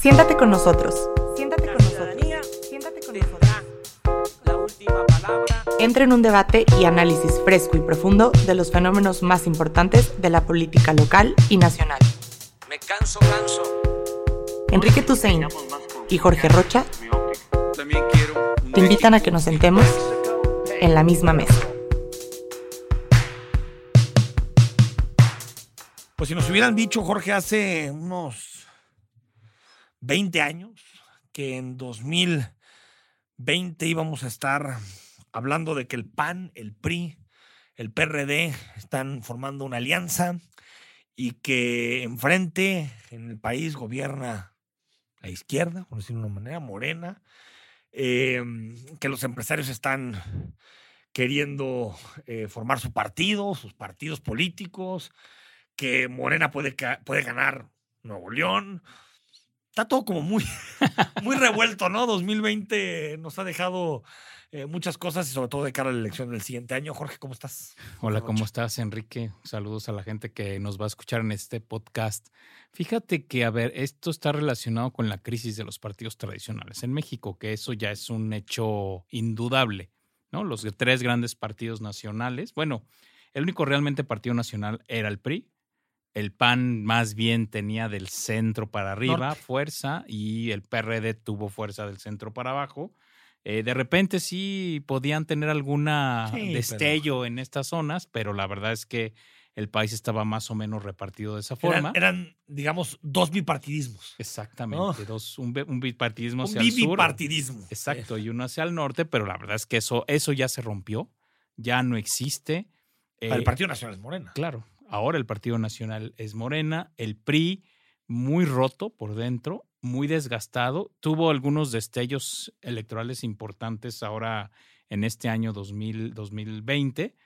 Siéntate con nosotros. Siéntate con nosotros. Siéntate con nosotros. La última palabra. Entra en un debate y análisis fresco y profundo de los fenómenos más importantes de la política local y nacional. Me canso, canso. Enrique Tusein y Jorge Rocha te invitan a que nos sentemos en la misma mesa. Pues si nos hubieran dicho, Jorge, hace unos 20 años que en 2020 íbamos a estar hablando de que el PAN, el PRI, el PRD están formando una alianza y que enfrente en el país gobierna la izquierda, por decirlo de una manera, morena, eh, que los empresarios están queriendo eh, formar su partido, sus partidos políticos, que Morena puede, puede ganar Nuevo León. Está todo como muy, muy revuelto, ¿no? 2020 nos ha dejado eh, muchas cosas y sobre todo de cara a la elección del siguiente año. Jorge, ¿cómo estás? Hola, ¿cómo estás, Enrique? Saludos a la gente que nos va a escuchar en este podcast. Fíjate que, a ver, esto está relacionado con la crisis de los partidos tradicionales en México, que eso ya es un hecho indudable, ¿no? Los tres grandes partidos nacionales, bueno, el único realmente partido nacional era el PRI. El PAN más bien tenía del centro para arriba Norte. fuerza y el PRD tuvo fuerza del centro para abajo. Eh, de repente sí podían tener Sí, pero- destello en estas zonas, pero la verdad es que el país estaba más o menos repartido de esa forma. eran, digamos, dos bipartidismos. Exactamente, dos, un, bi- un bipartidismo Un hacia el sur. bipartidismo. Exacto, y uno hacia el norte, pero la verdad es que eso, eso ya se rompió, ya no existe. Eh, el Eh, Partido Nacional es Morena. Claro, ahora el Partido Nacional es Morena, el PRI muy roto por dentro, muy desgastado, tuvo algunos destellos electorales importantes ahora en este año 2000, 2020,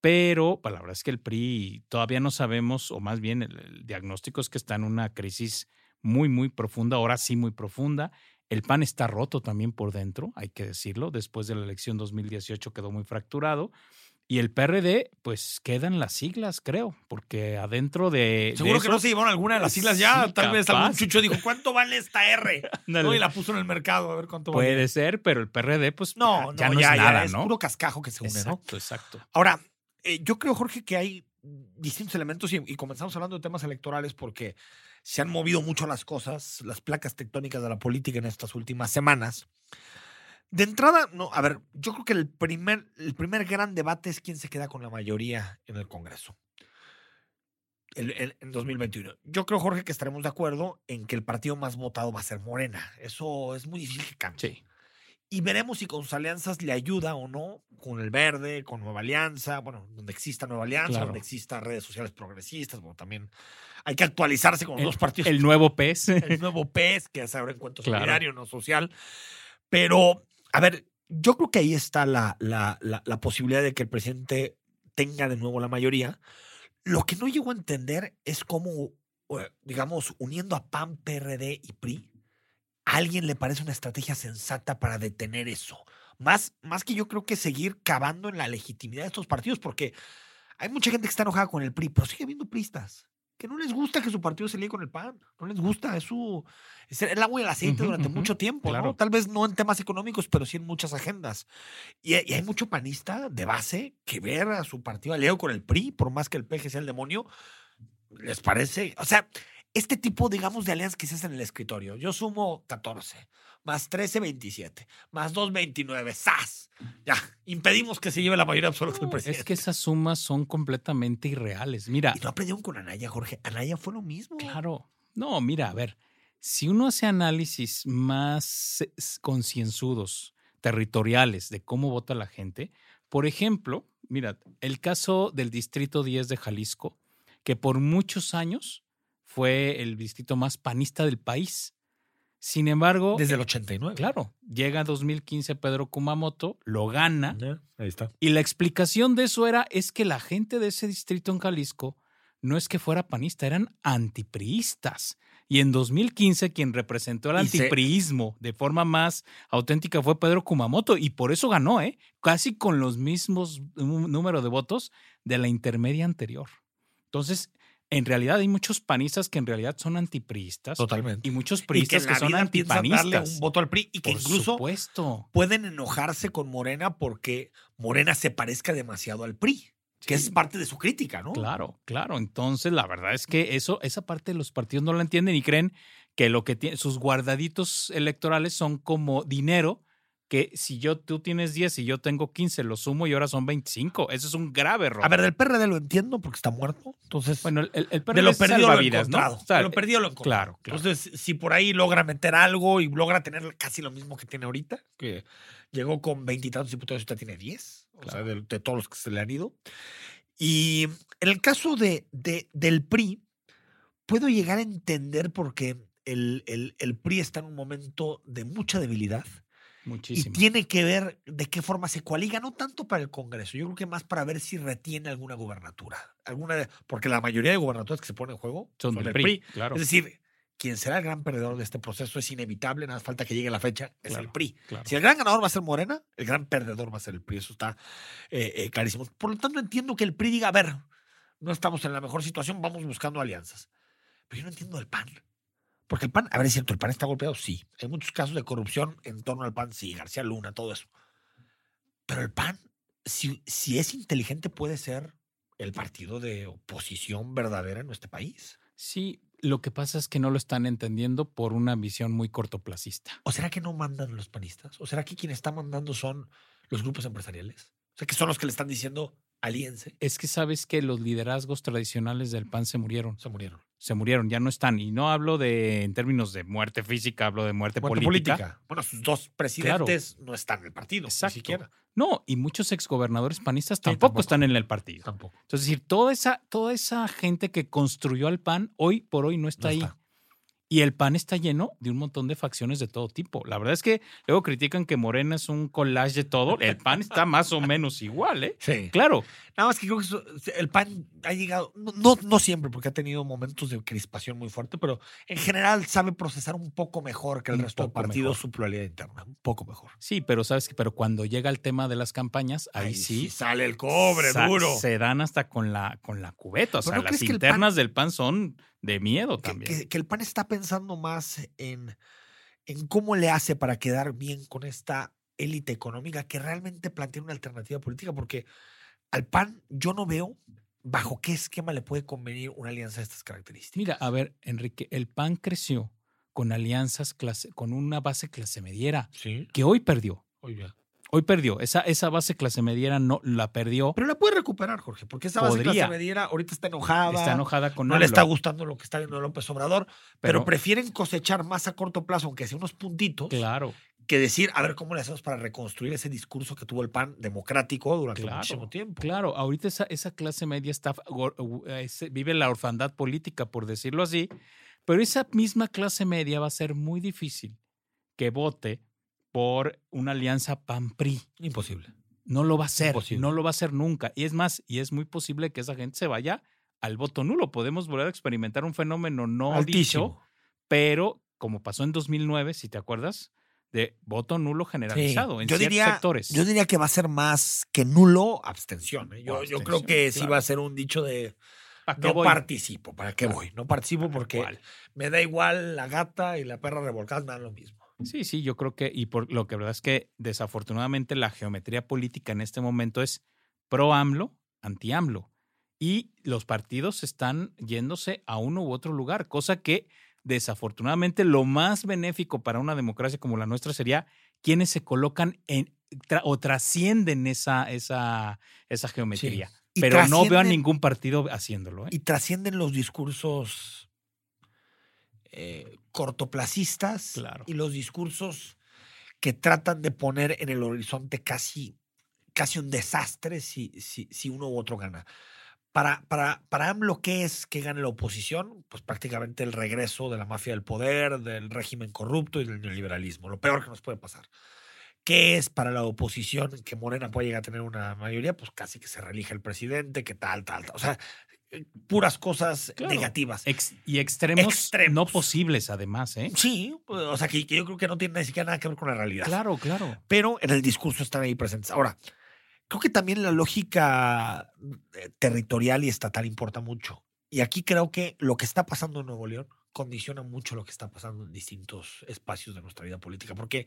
pero pues, la verdad es que el PRI todavía no sabemos, o más bien el, el diagnóstico es que está en una crisis muy, muy profunda, ahora sí muy profunda. El PAN está roto también por dentro, hay que decirlo, después de la elección 2018 quedó muy fracturado. Y el PRD, pues quedan las siglas, creo, porque adentro de. de Seguro que no se llevaron alguna de las siglas ya. Sí, Tal vez algún chucho dijo, ¿cuánto vale esta R? ¿No? Y la puso en el mercado a ver cuánto vale. Puede ser, pero el PRD, pues No, ya, no, no ya, es ya, nada, es ¿no? puro cascajo que se une, ¿no? exacto, exacto. Ahora, eh, yo creo, Jorge, que hay distintos elementos y, y comenzamos hablando de temas electorales porque se han movido mucho las cosas, las placas tectónicas de la política en estas últimas semanas. De entrada, no, a ver, yo creo que el primer, el primer gran debate es quién se queda con la mayoría en el Congreso en 2021. Yo creo, Jorge, que estaremos de acuerdo en que el partido más votado va a ser Morena. Eso es muy difícil que cambie Sí. y veremos si con sus alianzas le ayuda o no, con el Verde, con Nueva Alianza, bueno, donde exista Nueva Alianza, Claro. donde exista redes sociales progresistas, bueno, también hay que actualizarse con los El, dos partidos. el nuevo PES. el nuevo PES, que es ahora encuentro Claro. solidario, no social. Pero, a ver, yo creo que ahí está la, la, la, posibilidad de que el presidente tenga de nuevo la mayoría. Lo que no llego a entender es cómo, eh, digamos, uniendo a PAN, PRD y PRI, a alguien le parece una estrategia sensata para detener eso. Más, más que yo creo que seguir cavando en la legitimidad de estos partidos, porque hay mucha gente que está enojada con el PRI, pero sigue habiendo pristas que no les gusta que su partido se líe con el PAN. No les gusta, es su es el agua y el aceite durante mucho tiempo, ¿no? claro. Tal vez no en temas económicos, pero sí en muchas agendas. Y, y hay mucho panista de base que ver a su partido aliado con el PRI, por más que el PG sea el demonio, les parece, o sea, este tipo, digamos, de alianzas que se hacen en el escritorio. Yo sumo 14, más 13, 27, más 2, 29, ¡zas! Ya, impedimos que se lleve la mayoría absoluta del No, presidente. es que esas sumas son completamente irreales. Mira, Y no aprendieron con Anaya, Jorge. Anaya fue lo mismo. Claro. No, mira, a ver, si uno hace análisis más concienzudos, territoriales, de cómo vota la gente, por ejemplo, mira, el caso del Distrito 10 de Jalisco, que por muchos años fue el distrito más panista del país. Sin embargo, Desde el 89. claro, llega 2015 Pedro Kumamoto, lo gana, Ahí está. y la explicación de eso era, es que la gente de ese distrito en Jalisco no es que fuera panista, eran antipriistas. Y en 2015 quien representó el se- antipriismo de forma más auténtica fue Pedro Kumamoto y por eso ganó, ¿eh? Casi con los mismos nú- número de votos de la intermedia anterior. Entonces, en realidad hay muchos panistas que en realidad son antipriistas Totalmente. y muchos Y que priistas en que, son piensan darle antipanistas. un voto al PRI y que Por incluso supuesto. pueden enojarse con Morena porque Morena se parezca demasiado al PRI, que es parte de su crítica, ¿no? Claro, claro. Entonces, la verdad es que eso, esa parte de los partidos no la entienden y creen que lo que tiene, sus guardaditos electorales son como dinero que si yo tú tienes 10 y yo tengo 15, lo sumo y ahora son 25. Eso es un grave error. A ver, del PRD lo entiendo porque está muerto. Entonces, bueno, el, el, el de PRD lo es perdido lo ¿no? encontrado. O sea, de lo perdido lo encontrado. claro, claro. Entonces, si por ahí logra meter algo y logra tener casi lo mismo que tiene ahorita, que llegó con veintitantos diputados y ahorita tiene diez, o sea, Claro. de, de todos los que se le han ido. Y en el caso de, de- del PRI, puedo llegar a entender porque el, el- el PRI está en un momento de mucha debilidad y muchísimo. tiene que ver de qué forma se coaliga, no tanto para el Congreso, yo creo que más para ver si retiene alguna gubernatura. Alguna porque la mayoría de gubernaturas que se ponen en juego Son del PRI, claro. Es decir, quien será el gran perdedor de este proceso es inevitable, nada más falta que llegue la fecha, es el PRI. claro. Si el gran ganador va a ser Morena, el gran perdedor va a ser el PRI. Eso está eh, eh, clarísimo. Por lo tanto, entiendo que el PRI diga, a ver, no estamos en la mejor situación, vamos buscando alianzas. Pero yo no entiendo el PAN. Porque el PAN, a ver, es cierto, el PAN está golpeado, sí. Hay muchos casos de corrupción en torno al PAN, sí, García Luna, todo eso. Pero el PAN, si, si es inteligente, puede ser el partido de oposición verdadera en nuestro país. Sí, lo que pasa es que no lo están entendiendo por una visión muy cortoplacista. ¿O será que no mandan los panistas? ¿O será que quienes están mandando son los grupos empresariales? O sea, que son los que le están diciendo aliense. Es que sabes que los liderazgos tradicionales del PAN se murieron. Se murieron. Se murieron, ya no están. Y no hablo de en términos de muerte física, hablo de muerte, Muerte política. política. Bueno, sus dos presidentes no están en el partido, Exacto. ni siquiera. No, y muchos exgobernadores panistas Sí, tampoco, tampoco. están en el partido. Tampoco. Entonces, es decir, toda esa, toda esa gente que construyó al PAN hoy por hoy no está No ahí. está. Y el PAN está lleno de un montón de facciones de todo tipo. La verdad es que luego critican que Morena es un collage de todo. El PAN está más o menos igual, ¿eh? Sí. Claro, Nada más que creo que el PAN ha llegado, no, no, siempre, porque ha tenido momentos de crispación muy fuerte, pero en general sabe procesar un poco mejor que el Un resto de poco partidos mejor. su pluralidad interna. Un poco mejor. sí, pero sabes que pero cuando llega el tema de las campañas, ahí, Ahí sí, sale el cobre sa- duro. Se dan hasta con la, con la cubeta. O sea, ¿no las PAN- internas del PAN son de miedo también. que- que el PAN está pensando más en, en cómo le hace para quedar bien con esta élite económica que realmente plantea una alternativa política, porque al PAN yo no veo bajo qué esquema le puede convenir una alianza de estas características. Mira, a ver, Enrique, el PAN creció con alianzas clase, con una base clase mediera Sí, que hoy perdió. Hoy perdió. Esa, esa base clase mediera no la perdió. Pero la puede recuperar, Jorge, porque esa base Podría. clase mediera ahorita está enojada. Está enojada con no le está gustando lo que está viendo López Obrador, pero, Pero- prefieren cosechar más a corto plazo, aunque sea unos puntitos, Claro, que decir, a ver cómo le hacemos para reconstruir ese discurso que tuvo el PAN democrático durante Claro, muchísimo tiempo. claro. Ahorita esa, esa clase media está, eh, se- vive la orfandad política, por decirlo así. Pero esa misma clase media va a ser muy difícil que vote por una alianza PAN-PRI. Imposible. No lo va a hacer, Imposible. no lo va a hacer nunca. Y es más, y es muy posible que esa gente se vaya al voto nulo. Podemos volver a experimentar un fenómeno no dicho, Altísimo. pero como pasó en 2009, si te acuerdas, de voto nulo generalizado en yo ciertos diría, sectores. Yo diría que va a ser más que nulo abstención. ¿eh? Yo, yo creo que sí claro. va a ser un dicho de ¿Para qué no voy? participo. ¿Para qué Claro. voy? No participo porque ¿Cuál? me da igual la gata y la perra revolcada, me dan lo mismo. Sí, sí, yo creo que, y por lo que verdad es que desafortunadamente la geometría política en este momento es pro AMLO, anti AMLO. Y los partidos están yéndose a uno u otro lugar, cosa que desafortunadamente lo más benéfico para una democracia como la nuestra sería quienes se colocan en tra- o trascienden esa, esa, esa geometría. Pero no veo a ningún partido haciéndolo. ¿eh? Y trascienden los discursos eh, cortoplacistas Claro. y los discursos que tratan de poner en el horizonte casi, casi un desastre si, si, si uno u otro gana. Para, para, para AMLO, ¿qué es que gane la oposición? Pues prácticamente el regreso de la mafia del poder, del régimen corrupto y del neoliberalismo, lo peor que nos puede pasar. ¿Qué es para la oposición que Morena pueda llegar a tener una mayoría? Pues casi que se reelige el presidente, que tal, tal, tal. O sea, puras cosas Claro. negativas. Ex- y extremos, no posibles, además. ¿eh? Sí, pues, o sea, que, que yo creo que no tiene ni siquiera nada que ver con la realidad. Claro, claro. Pero en el discurso están ahí presentes. Ahora, creo que también la lógica eh, territorial y estatal importa mucho. Y aquí creo que lo que está pasando en Nuevo León condiciona mucho lo que está pasando en distintos espacios de nuestra vida política, porque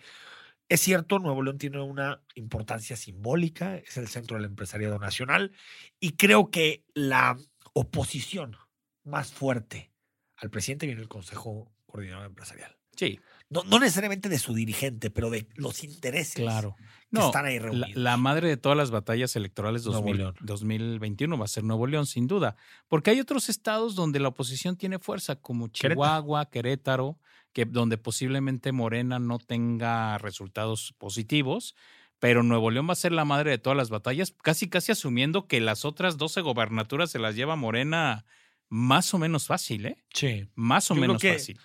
es cierto, Nuevo León tiene una importancia simbólica, es el centro del empresariado nacional, y creo que la oposición más fuerte al presidente viene el Consejo Coordinador Empresarial. Sí, No, no necesariamente de su dirigente, pero de los intereses claro. que No, están ahí la, reunidos. la madre de todas las batallas electorales Nuevo 2000 León. 2021 va a ser Nuevo León, sin duda. Porque hay otros estados donde la oposición tiene fuerza, como Querétaro. Chihuahua, Querétaro, que, donde posiblemente Morena no tenga resultados positivos. Pero Nuevo León va a ser la madre de todas las batallas, casi casi asumiendo que las otras 12 gobernaturas se las lleva Morena más o menos fácil, ¿eh? Sí. Más o Yo menos que- fácil.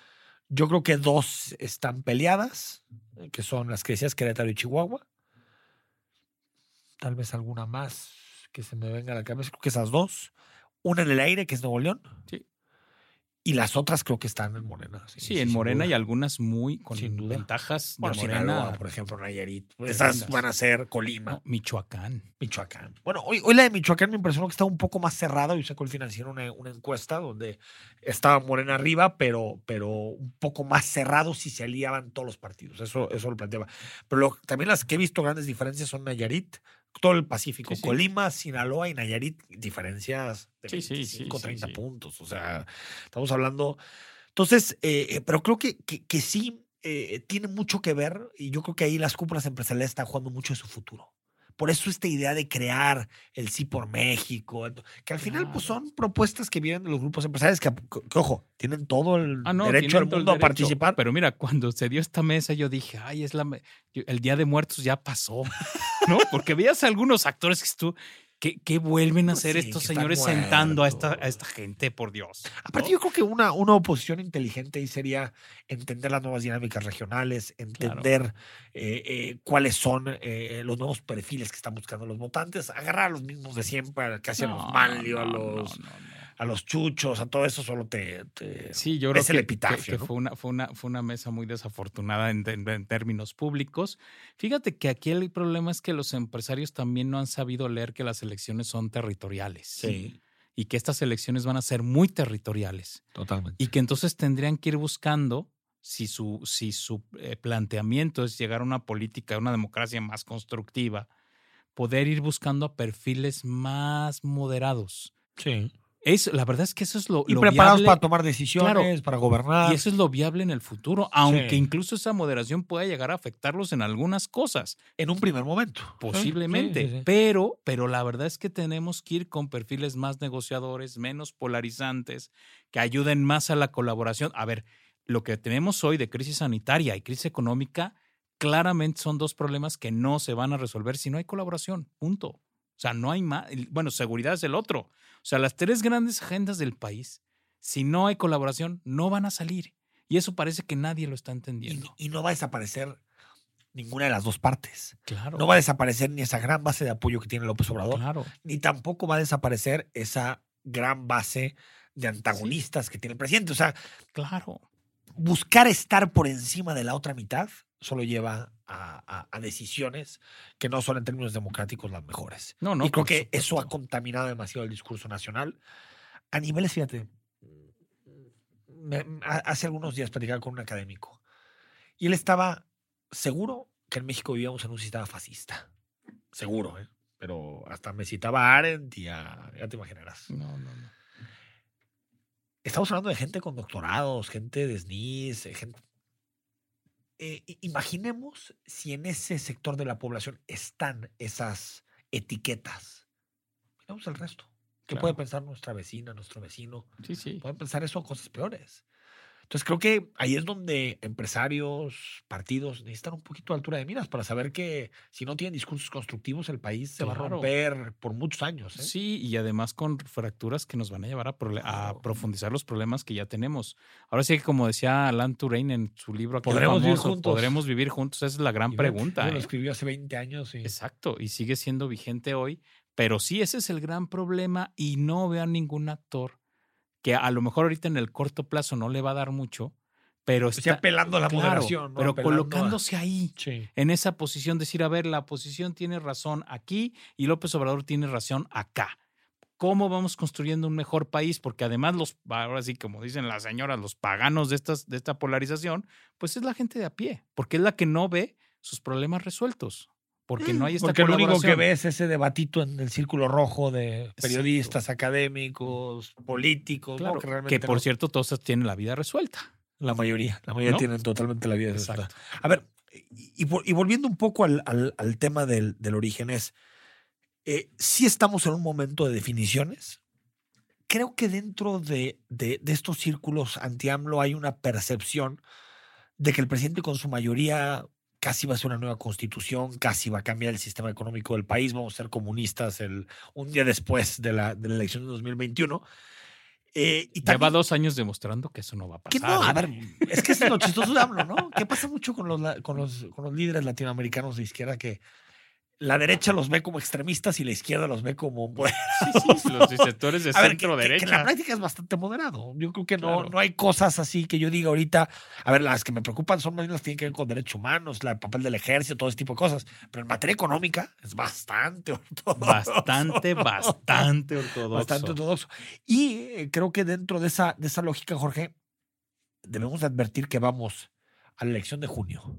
Yo creo que dos están peleadas, eh, que son las que decías Querétaro y Chihuahua. Tal vez alguna más que se me venga a la cabeza. Creo que esas dos. Una en el aire, que es Nuevo León. Sí. Y las otras creo que están en Morena. Sí, en Morena duda. y algunas muy con Sin duda. ventajas de Bueno, Morena. Sinaloa, por ejemplo, Nayarit. Esas van a ser Colima, No, Michoacán. Michoacán. Bueno, hoy, hoy la de Michoacán me impresionó que estaba un poco más cerrada. Yo sacó el financiero una, una encuesta donde estaba Morena arriba, pero, pero un poco más cerrado si se aliaban todos los partidos. Eso, eso lo planteaba. Pero lo- también las que he visto grandes diferencias son Nayarit, todo el Pacífico, Sí, sí. Colima, Sinaloa y Nayarit, diferencias de Sí, sí, sí, 25, sí, 30 sí. puntos. O sea, estamos hablando. Entonces, eh, eh, pero creo que, que, que sí eh, tiene mucho que ver y yo creo que ahí las cúpulas empresariales están jugando mucho de su futuro. Por eso esta idea de crear el sí por México, que al final pues son propuestas que vienen de los grupos empresariales que, que, ojo, tienen todo el Ah, no, derecho el mundo a derecho. participar. Pero mira, cuando se dio esta mesa, yo dije, ay, es la el Día de Muertos ya pasó, ¿no? Porque veías a algunos actores que tú, ¿qué, qué vuelven a Pues hacer sí, estos señores sentando a esta, a esta gente, por Dios? Aparte, ¿no? yo creo que una, una oposición inteligente ahí sería entender las nuevas dinámicas regionales, entender eh, eh, cuáles son eh, los nuevos perfiles que están buscando los votantes, agarrar a los mismos de siempre, que hacían los No, Manlio, a los no, no, no. A los chuchos, a todo eso solo te, te- Sí, yo creo es que, el que- epitafio, que ¿no? fue, una, fue, una, fue una mesa muy desafortunada en, en- en términos públicos. Fíjate que aquí el problema es que los empresarios también no han sabido leer que las elecciones son territoriales y que estas elecciones van a ser muy territoriales. totalmente. y que entonces tendrían que ir buscando, si su, si su eh, planteamiento es llegar a una política, a una democracia más constructiva, poder ir buscando a perfiles más moderados. Sí. Es, la verdad es que eso es lo, Y lo preparados viable, para tomar decisiones, para gobernar. y eso es lo viable en el futuro, aunque Sí. incluso esa moderación pueda llegar a afectarlos en algunas cosas, en un primer momento. posiblemente, sí, sí. pero pero la verdad es que tenemos que ir con perfiles más negociadores, menos polarizantes, que ayuden más a la colaboración. A ver, lo que tenemos hoy de crisis sanitaria y crisis económica claramente son dos problemas que no se van a resolver si no hay colaboración, punto. O sea, no hay más, bueno, seguridad es el otro. O sea, las tres grandes agendas del país, si no hay colaboración, no van a salir. Y eso parece que nadie lo está entendiendo. y no va a desaparecer ninguna de las dos partes. Claro. No va a desaparecer ni esa gran base de apoyo que tiene López Obrador, Claro. ni tampoco va a desaparecer esa gran base de antagonistas que tiene el presidente. O sea, Claro. buscar estar por encima de la otra mitad solo lleva a, a- a decisiones que no son en términos democráticos las mejores. No, no. y creo que eso ha supuesto. contaminado demasiado el discurso nacional. A niveles, fíjate, me- hace algunos días platicaba con un académico y él estaba seguro que en México vivíamos en un sistema fascista. Seguro, ¿eh? Pero hasta me citaba a Arendt y a, ya te imaginarás. No, no, no. Estamos hablando de gente con doctorados, gente de SNIS, gente... Eh, imaginemos si en ese sector de la población están esas etiquetas. Miramos el resto. ¿Qué puede pensar nuestra vecina, nuestro vecino? Sí, sí. Pueden pensar eso cosas peores. Entonces creo que ahí es donde empresarios, partidos necesitan un poquito de altura de miras para saber que si no tienen discursos constructivos el país se va a romper por muchos años. ¿eh? Sí, y además con fracturas que nos van a llevar a, profundizar los problemas que ya tenemos. Ahora sí que como decía Alan Turing en su libro ¿Podremos vivir juntos? ¿Podremos vivir juntos? Esa es la gran Y pregunta. Lo ¿eh? escribió hace 20 años. Y... Exacto, y sigue siendo vigente hoy. Pero sí, ese es el gran problema y no veo a ningún actor que a lo mejor ahorita en el corto plazo no le va a dar mucho, pero O sea, está apelando a la claro, moderación. ¿no? pero a- colocándose ahí. Sí. en esa posición, decir, a ver, la oposición tiene razón aquí y López Obrador tiene razón acá. cómo vamos construyendo un mejor país, porque además los, ahora sí, como dicen las señoras, los paganos de, estas, de esta polarización, pues es la gente de a pie, porque es la que no ve sus problemas resueltos, porque no hay esta Porque lo único que ves es ese debatito en el círculo rojo de periodistas, académicos, políticos, ¿no? Claro, que realmente que por no- cierto todos tienen la vida resuelta. la mayoría, la mayoría ¿No? tienen totalmente la vida Exacto. resuelta. A ver, y, y vol- y volviendo un poco al, al- al tema del, del origen es, eh, sí estamos en un momento de definiciones. Creo que dentro de, de- de estos círculos anti-AMLO hay una percepción de que el presidente con su mayoría casi va a hacer una nueva constitución, casi va a cambiar el sistema económico del país, vamos a ser comunistas el, un día después de la, de la elección de 2021. Eh, y Lleva también- dos años demostrando que eso no va a que pasar. no, a ¿eh? ver, es que es lo chistoso de AMLO, ¿no? ¿Qué pasa mucho con los, con los, con los líderes latinoamericanos de izquierda que la derecha los ve como extremistas y la izquierda los ve como moderados? Sí, sí, los sectores de A ver, que, centro que- que derecha. en la práctica es bastante moderado. Yo creo que no, Claro. no hay cosas así que yo diga ahorita. A ver, las que me preocupan son más bien las que tienen que ver con derechos humanos, la- el papel del ejército, todo ese tipo de cosas. Pero en materia económica es bastante ortodoxo. Bastante, bastante ortodoxo. Bastante ortodoxo. Y eh, creo que dentro de esa, de esa lógica, Jorge, debemos de advertir que vamos a la elección de junio.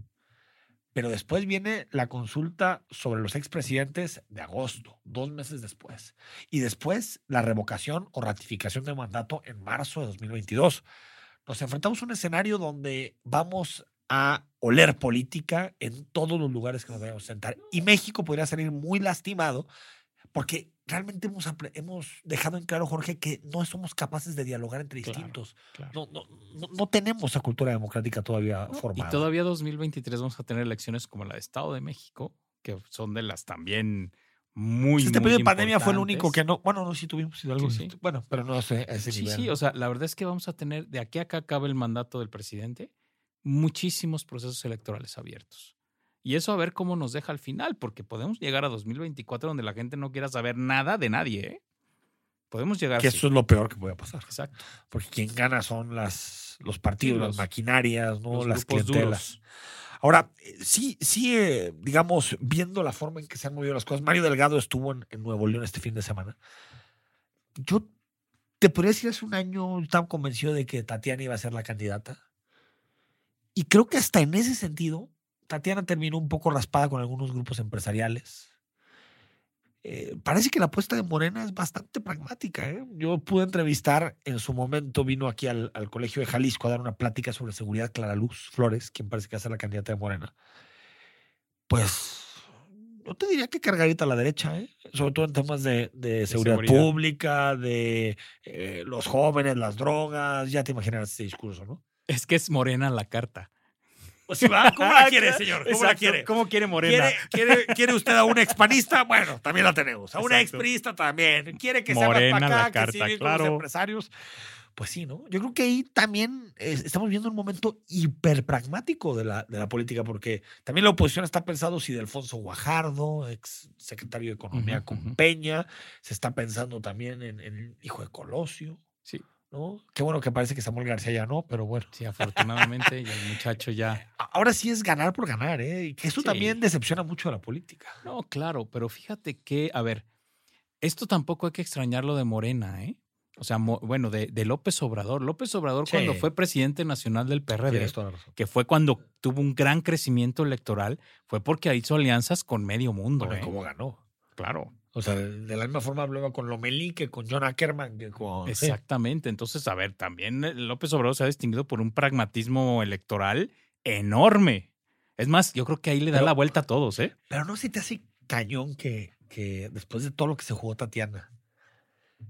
Pero después viene la consulta sobre los expresidentes de agosto, dos meses después. Y después la revocación o ratificación de mandato en marzo de 2022. Nos enfrentamos a un escenario donde vamos a oler política en todos los lugares que nos vayamos a sentar. Y México podría salir muy lastimado porque realmente hemos, hemos dejado en claro, Jorge, que no somos capaces de dialogar entre distintos. claro. No, no, no, no tenemos esa cultura democrática todavía formada. Y todavía 2023 vamos a tener elecciones como la de Estado de México, que son de las también muy, Pues este periodo de pandemia fue el único que no. Bueno, no, sí tuvimos algo. Sí, sí. Bueno, pero no sé, a ese Sí, nivel. sí, o sea, la verdad es que vamos a tener, de aquí a acá acabe el mandato del presidente, muchísimos procesos electorales abiertos. Y eso a ver cómo nos deja al final, porque podemos llegar a 2024 donde la gente no quiera saber nada de nadie, ¿eh? Podemos llegar que así. eso es lo peor que puede pasar. Exacto. Porque quien gana son las, los partidos, las maquinarias, ¿no? Los las clientelas. duros. Ahora, sí, sí, eh, digamos, viendo la forma en que se han movido las cosas, Mario Delgado estuvo en, en Nuevo León este fin de semana. Yo te podría decir hace un año, estaba convencido de que Tatiana iba a ser la candidata. Y creo que hasta en ese sentido, Tatiana terminó un poco raspada con algunos grupos empresariales. Eh, parece que la apuesta de Morena es bastante pragmática. ¿eh? Yo pude entrevistar en su momento, vino aquí al, al Colegio de Jalisco a dar una plática sobre seguridad Clara Luz Flores, quien parece que va a ser la candidata de Morena. Pues no te diría que cargadita a la derecha, ¿eh? sobre todo en temas de, de seguridad, seguridad. pública, de eh, los jóvenes, las drogas, ya te imaginarás ese discurso, ¿no? Es que es morena la carta. Pues. ¿Cómo la quiere, señor? ¿Cómo la quiere? ¿Cómo quiere morena? ¿Quiere, quiere, quiere usted a un expanista? Bueno, también la tenemos. A una exprista también. ¿Quiere que Morena para la acá, que carta, con los claro. empresarios? Pues sí, ¿no? Yo creo que ahí también eh, estamos viendo un momento hiper pragmático de la, de la política, porque también la oposición está pensando si de Alfonso Guajardo, ex secretario de Economía con. Peña, se está pensando también en, en el hijo de Colosio, Sí, ¿no? Qué bueno que parece que Samuel García ya no, pero bueno. sí, afortunadamente, y el muchacho ya. Ahora sí es ganar por ganar, ¿eh? Y que eso Sí. también decepciona mucho a la política. No, claro, pero fíjate que, a ver, esto tampoco hay que extrañarlo de Morena, ¿eh? O sea, bueno, de, de López Obrador. López Obrador, cuando fue presidente nacional del PRD, que fue cuando tuvo un gran crecimiento electoral, fue porque hizo alianzas con medio mundo. Bueno, ¿eh? ¿cómo ganó? Claro, O sea, de, la misma forma hablaba con Lomelí que con John Ackerman, que con... exactamente. Entonces, a ver, también eh, López Obrador se ha distinguido por un pragmatismo electoral enorme. Es más, yo creo que ahí le da Pero- la vuelta a todos, ¿eh? Pero no se te hace cañón que, que después de todo lo que se jugó Tatiana,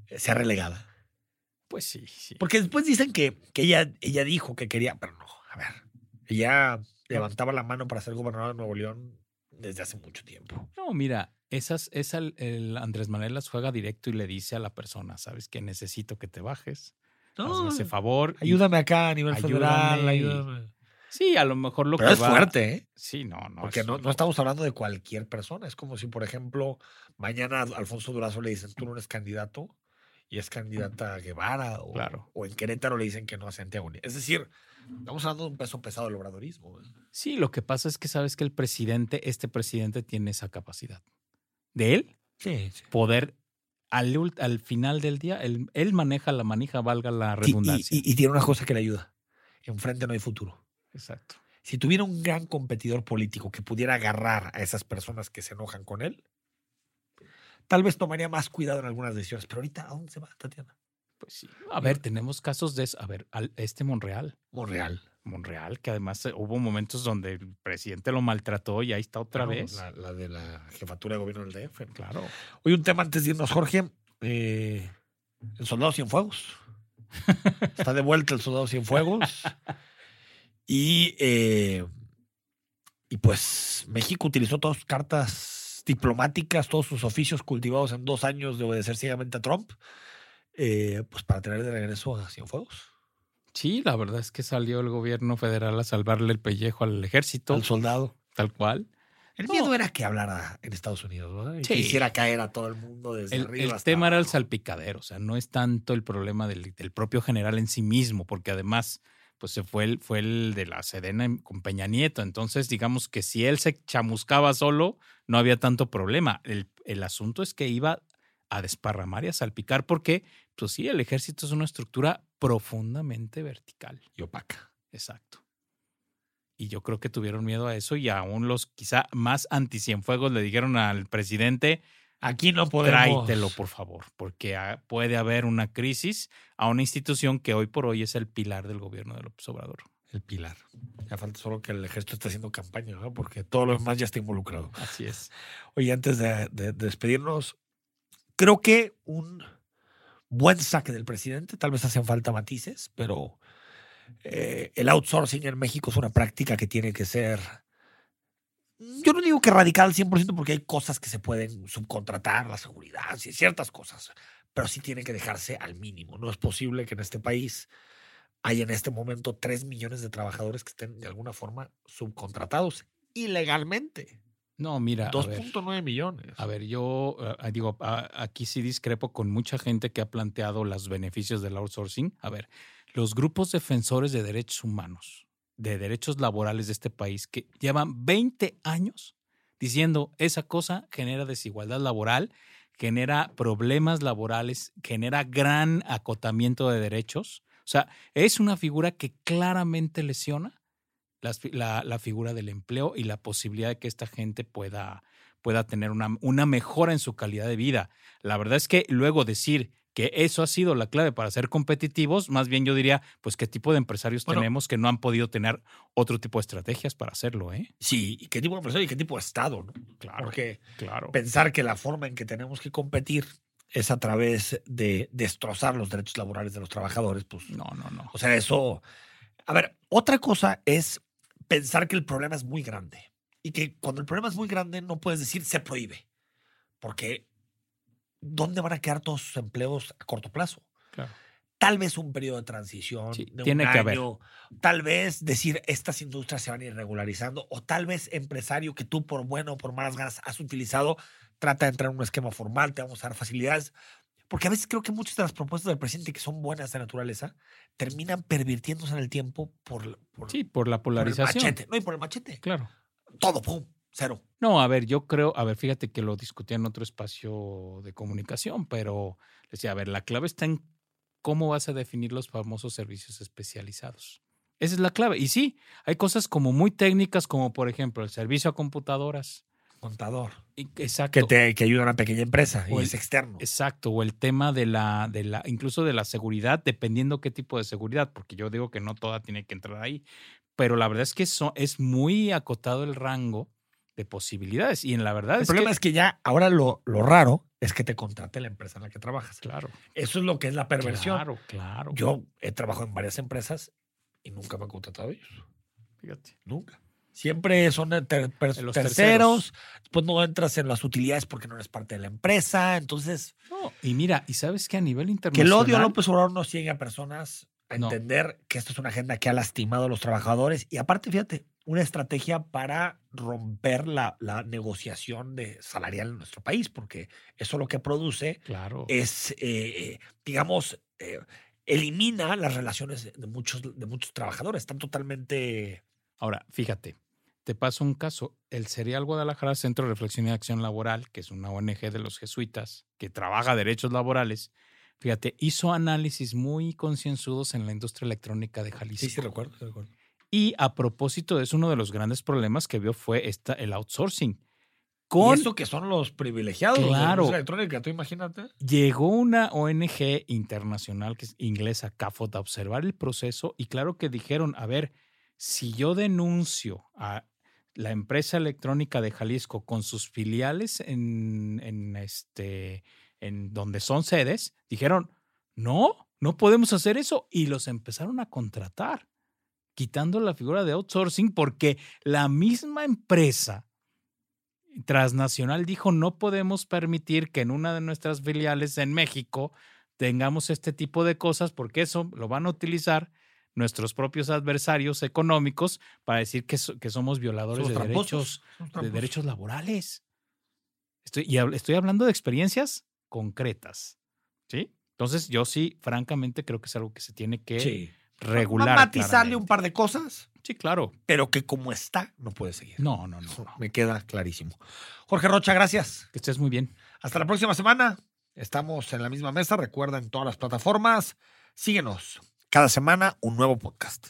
eh, sea relegada. Pues sí, sí. Porque después dicen que, que ella, ella dijo que quería, pero no, a ver, ella levantaba la mano para ser gobernador de Nuevo León desde hace mucho tiempo. No, mira, esas, esa, el, Andrés Manuel las juega directo y le dice a la persona, sabes que necesito que te bajes, hazme ese favor. y- ayúdame acá a nivel federal, Ayúdame. Sí, a lo mejor lo Pero que es va- fuerte, ¿eh? Sí, no, no. Porque es- no, no estamos hablando de cualquier persona. Es como si, por ejemplo, mañana a Alfonso Durazo le dicen tú no eres candidato y es candidata a Guevara o, Claro. o en Querétaro le dicen que no a Santiago. Es decir, estamos hablando de un peso pesado del obradorismo. ¿eh? Sí, lo que pasa es que sabes que el presidente, este presidente tiene esa capacidad de él Sí, sí. poder al, al final del día, él, él maneja la manija, valga la y- redundancia. Y, y tiene una cosa que le ayuda. Enfrente no hay futuro. Exacto. Si tuviera un gran competidor político que pudiera agarrar a esas personas que se enojan con él, tal vez tomaría más cuidado en algunas decisiones. Pero ahorita, ¿a dónde se va, Tatiana? Pues sí. A ver, tenemos casos de eso. A ver, al- este Monreal. Monreal. Monreal, que además eh, hubo momentos donde el presidente lo maltrató y ahí está otra vez. La, la de la jefatura de gobierno del DF. ¿no? Claro. Hoy un tema antes de irnos, Jorge. Eh, el soldado Cienfuegos. Está de vuelta el soldado Cienfuegos. Y, eh, y pues México utilizó todas sus cartas diplomáticas, todos sus oficios cultivados en dos años de obedecer ciegamente a Trump, eh, pues para traer de regreso a Cienfuegos. Sí, la verdad es que salió el gobierno federal a salvarle el pellejo al ejército, Al soldado. tal cual. El No. miedo era que hablara en Estados Unidos, ¿no? Y Sí. que hiciera caer a todo el mundo desde El, arriba. el hasta tema era el salpicadero, o sea, no es tanto el problema del, del propio general en sí mismo, porque además, pues se fue el, fue el de la Sedena en- con Peña Nieto. Entonces, digamos que si él se chamuscaba solo, no había tanto problema. El, el asunto es que iba a desparramar y a salpicar, porque, pues sí, el ejército es una estructura profundamente vertical. Y opaca. Exacto. Y yo creo que tuvieron miedo a eso y aún los quizá más anticienfuegos le dijeron al presidente, Aquí no podemos. tráitelo por favor, porque puede haber una crisis a una institución que hoy por hoy es el pilar del gobierno de López Obrador. El pilar. Ya falta solo que el ejército esté haciendo campaña, ¿no? Porque todo lo demás ya está involucrado. Así es. Oye, antes de, de- de despedirnos, creo que un buen saque del presidente, tal vez hacen falta matices, pero eh, el outsourcing en México es una práctica que tiene que ser, yo no digo que radical al 100% porque hay cosas que se pueden subcontratar, la seguridad, ciertas cosas, pero sí tiene que dejarse al mínimo. No es posible que en este país hay en este momento 3 millones de trabajadores que estén de alguna forma subcontratados ilegalmente. No, mira, a ver, 2.9 millones. a ver, yo ah, digo, ah, aquí sí discrepo con mucha gente que ha planteado los beneficios del outsourcing. A ver, los grupos defensores de derechos humanos, de derechos laborales de este país, que llevan 20 años diciendo esa cosa genera desigualdad laboral, genera problemas laborales, genera gran acotamiento de derechos. O sea, es una figura que claramente lesiona la, la figura del empleo y la posibilidad de que esta gente pueda, pueda tener una, una mejora en su calidad de vida. La verdad es que luego decir que eso ha sido la clave para ser competitivos, más bien yo diría, pues qué tipo de empresarios Bueno. tenemos que no han podido tener otro tipo de estrategias para hacerlo, ¿eh? Sí, y qué tipo de empresa y qué tipo de Estado, ¿no? Claro. Porque Claro. pensar que la forma en que tenemos que competir es a través de destrozar los derechos laborales de los trabajadores, pues. No, no, no. O sea, eso. A ver, otra cosa es pensar que el problema es muy grande. Y que cuando el problema es muy grande, no puedes decir se prohíbe. Porque ¿dónde van a quedar todos sus empleos a corto plazo? Claro. Tal vez un periodo de transición Sí, de tiene un que haber. año, tal vez decir estas industrias se van a ir regularizando, o tal vez empresario que tú por bueno o por malas ganas has utilizado, trata de entrar en un esquema formal, te vamos a dar facilidades. Porque a veces creo que muchas de las propuestas del presidente que son buenas de naturaleza terminan pervirtiéndose en el tiempo por, por, Sí, por la por el polarización. machete. No, y por el machete. Claro. Todo, pum, cero. No, a ver, yo creo, a ver, fíjate que lo discutía en otro espacio de comunicación, pero decía, a ver, la clave está en cómo vas a definir los famosos servicios especializados. Esa es la clave. Y sí, hay cosas como muy técnicas, como por ejemplo el servicio a computadoras. Contador. Exacto. Que, te, que ayuda a una pequeña empresa O y el- es externo. Exacto, o el tema de la, de la, incluso de la seguridad, dependiendo qué tipo de seguridad, porque yo digo que no toda tiene que entrar ahí. Pero la verdad es que eso es muy acotado el rango de posibilidades. Y en la verdad El es problema que. es que ya ahora lo, lo raro es que te contrate la empresa en la que trabajas. Claro. Eso es lo que es la perversión. Claro, claro. Yo he trabajado en varias empresas y nunca me han contratado ellos. Fíjate. Nunca. Siempre son ter- terceros. terceros. Después no entras en las utilidades porque no eres parte de la empresa. Entonces, No, y mira, y sabes que a nivel que internacional. el odio a López Obrador no sigue a personas a No. entender que esto es una agenda que ha lastimado a los trabajadores. Y aparte, fíjate, una estrategia para romper la, la negociación de salarial en nuestro país, porque eso lo que produce Claro. es, eh, digamos, eh, elimina las relaciones de muchos, de muchos trabajadores. Están totalmente... Ahora, fíjate, te paso un caso. El Serial Guadalajara Centro de Reflexión y Acción Laboral, que es una ONG de los jesuitas que trabaja derechos laborales, fíjate, hizo análisis muy concienzudos en la industria electrónica de Jalisco. Sí, sí, recuerdo, sí, recuerdo. Y a propósito de eso, uno de los grandes problemas que vio fue esta, el outsourcing. Con... Y eso que son los privilegiados de la Claro. industria electrónica, tú imagínate. Llegó una ONG internacional que es inglesa, CAFOT, a observar el proceso y claro que dijeron, a ver, si yo denuncio a la empresa electrónica de Jalisco con sus filiales en, en este, en donde son sedes, dijeron, no, no podemos hacer eso y los empezaron a contratar, quitando la figura de outsourcing porque la misma empresa transnacional dijo no podemos permitir que en una de nuestras filiales en México tengamos este tipo de cosas porque eso lo van a utilizar nuestros propios adversarios económicos para decir que, so- que somos violadores Somos de derechos, de derechos laborales. Estoy, y hab- estoy hablando de experiencias concretas. ¿Sí? Entonces, yo sí, francamente, creo que es algo que se tiene que Sí. regular. Matizarle claramente. un par de cosas, Sí, claro. pero que como está, no puede seguir. No, no, no. Eso no. me queda clarísimo. Jorge Rocha, gracias. Que estés muy bien. Hasta la próxima semana. Estamos en la misma mesa. Recuerda en todas las plataformas. Síguenos. Cada semana un nuevo podcast.